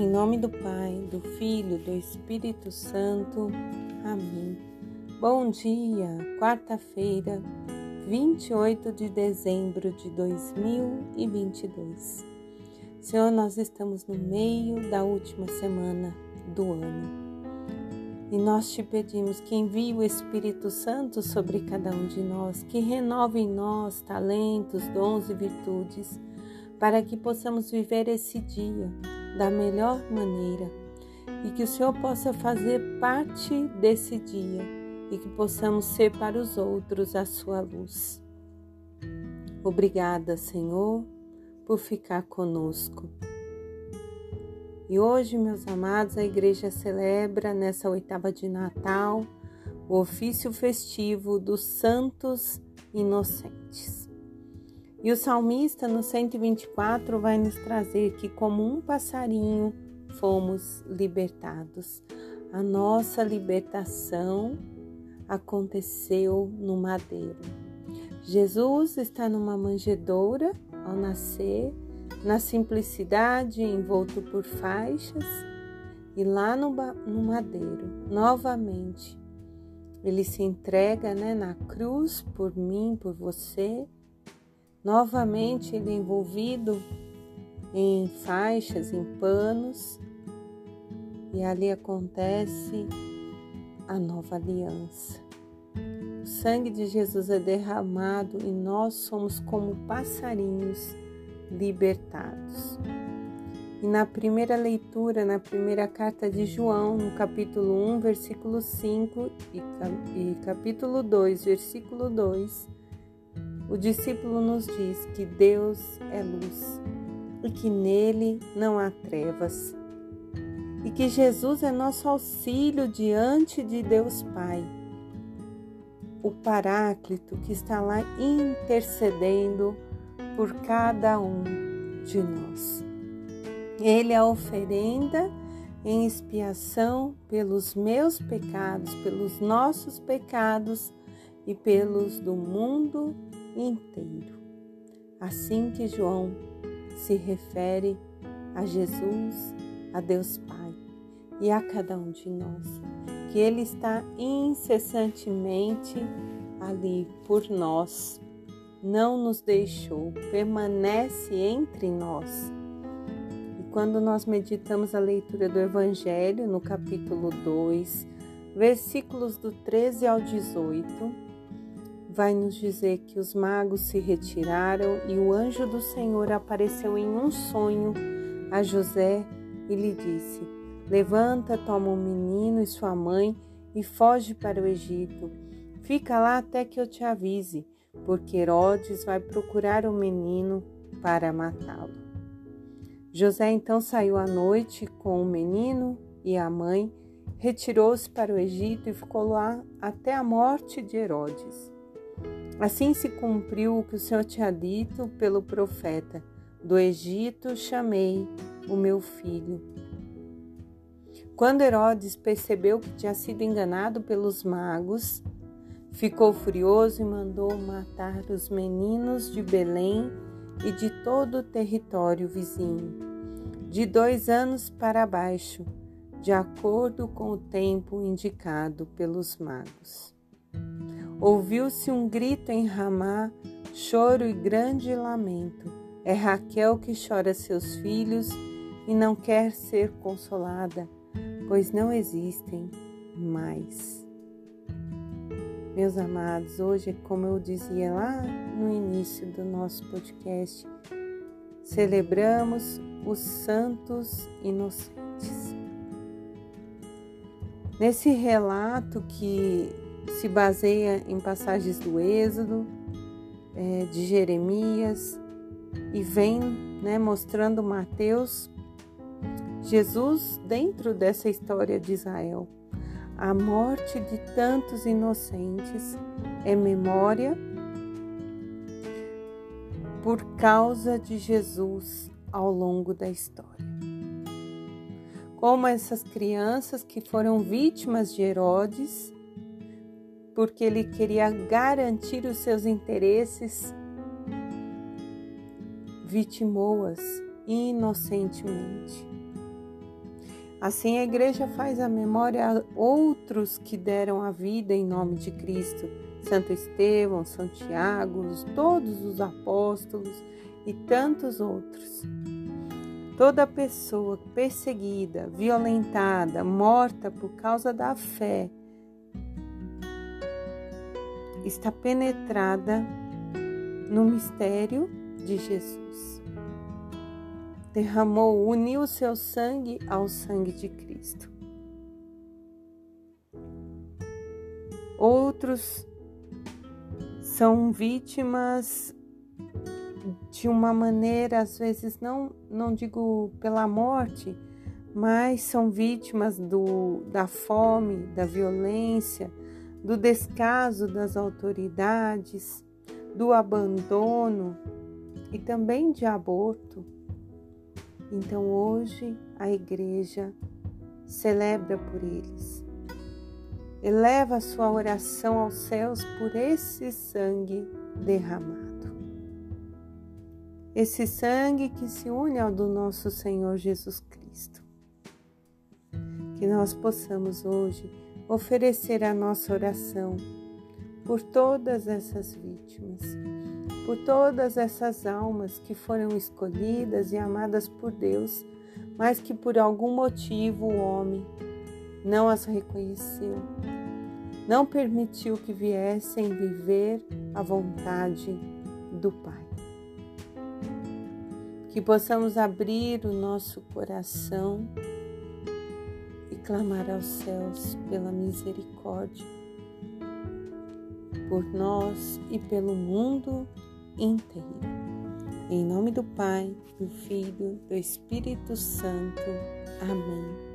Em nome do Pai, do Filho, do Espírito Santo. Amém. Bom dia, quarta-feira, 28 de dezembro de 2022. Senhor, nós estamos no meio da última semana do ano. E nós te pedimos que envie o Espírito Santo sobre cada um de nós, que renove em nós talentos, dons e virtudes, para que possamos viver esse dia da melhor maneira e que o Senhor possa fazer parte desse dia e que possamos ser para os outros a sua luz. Obrigada, Senhor, por ficar conosco. E hoje, meus amados, a igreja celebra nessa oitava de Natal o ofício festivo dos santos inocentes. E o salmista no 124 vai nos trazer que, como um passarinho, fomos libertados. A nossa libertação aconteceu no madeiro. Jesus está numa manjedoura ao nascer, na simplicidade, envolto por faixas, e lá no, no madeiro, novamente, ele se entrega né, na cruz por mim, por você Novamente ele envolvido em faixas, em panos, e ali acontece a nova aliança. O sangue de Jesus é derramado e nós somos como passarinhos libertados. E na primeira leitura, na primeira carta de João, no capítulo 1, versículo 5 e capítulo 2, versículo 2, o discípulo nos diz que Deus é luz e que nele não há trevas, e que Jesus é nosso auxílio diante de Deus Pai, o Paráclito que está lá intercedendo por cada um de nós. Ele é a oferenda em expiação pelos meus pecados, pelos nossos pecados e pelos do mundo inteiro. Assim que João se refere a Jesus, a Deus Pai e a cada um de nós, que Ele está incessantemente ali por nós, não nos deixou, permanece entre nós. E quando nós meditamos a leitura do Evangelho no capítulo 2, versículos do 13 ao 18, vai nos dizer que os magos se retiraram e o anjo do Senhor apareceu em um sonho a José e lhe disse: Levanta, toma o menino e sua mãe e foge para o Egito. Fica lá até que eu te avise, porque Herodes vai procurar o menino para matá-lo. José então saiu à noite com o menino e a mãe, retirou-se para o Egito e ficou lá até a morte de Herodes. Assim se cumpriu o que o Senhor tinha dito pelo profeta: Do Egito chamei o meu filho. Quando Herodes percebeu que tinha sido enganado pelos magos, ficou furioso e mandou matar os meninos de Belém e de todo o território vizinho, de dois anos para baixo, de acordo com o tempo indicado pelos magos. Ouviu-se um grito em Ramá, choro e grande lamento. É Raquel que chora seus filhos e não quer ser consolada, pois não existem mais. Meus amados, hoje, como eu dizia lá no início do nosso podcast, celebramos os santos inocentes. Nesse relato que se baseia em passagens do Êxodo, é, de Jeremias e vem né, mostrando Mateus, Jesus dentro dessa história de Israel. A morte de tantos inocentes é memória por causa de Jesus ao longo da história. Como essas crianças que foram vítimas de Herodes porque ele queria garantir os seus interesses, vitimou-as inocentemente. Assim a igreja faz a memória a outros que deram a vida em nome de Cristo, Santo Estevão, Santiago, todos os apóstolos e tantos outros. Toda pessoa perseguida, violentada, morta por causa da fé está penetrada no mistério de Jesus. Derramou, uniu seu sangue ao sangue de Cristo. Outros são vítimas de uma maneira, às vezes, não, não digo pela morte, mas são vítimas do, da fome, da violência, do descaso das autoridades, do abandono e também de aborto. Então hoje a igreja celebra por eles. Eleva a sua oração aos céus por esse sangue derramado. Esse sangue que se une ao do nosso Senhor Jesus Cristo. Que nós possamos hoje oferecer a nossa oração por todas essas vítimas, por todas essas almas que foram escolhidas e amadas por Deus, mas que por algum motivo o homem não as reconheceu, não permitiu que viessem viver a vontade do Pai. Que possamos abrir o nosso coração clamar aos céus pela misericórdia, por nós e pelo mundo inteiro. Em nome do Pai, do Filho, do Espírito Santo. Amém.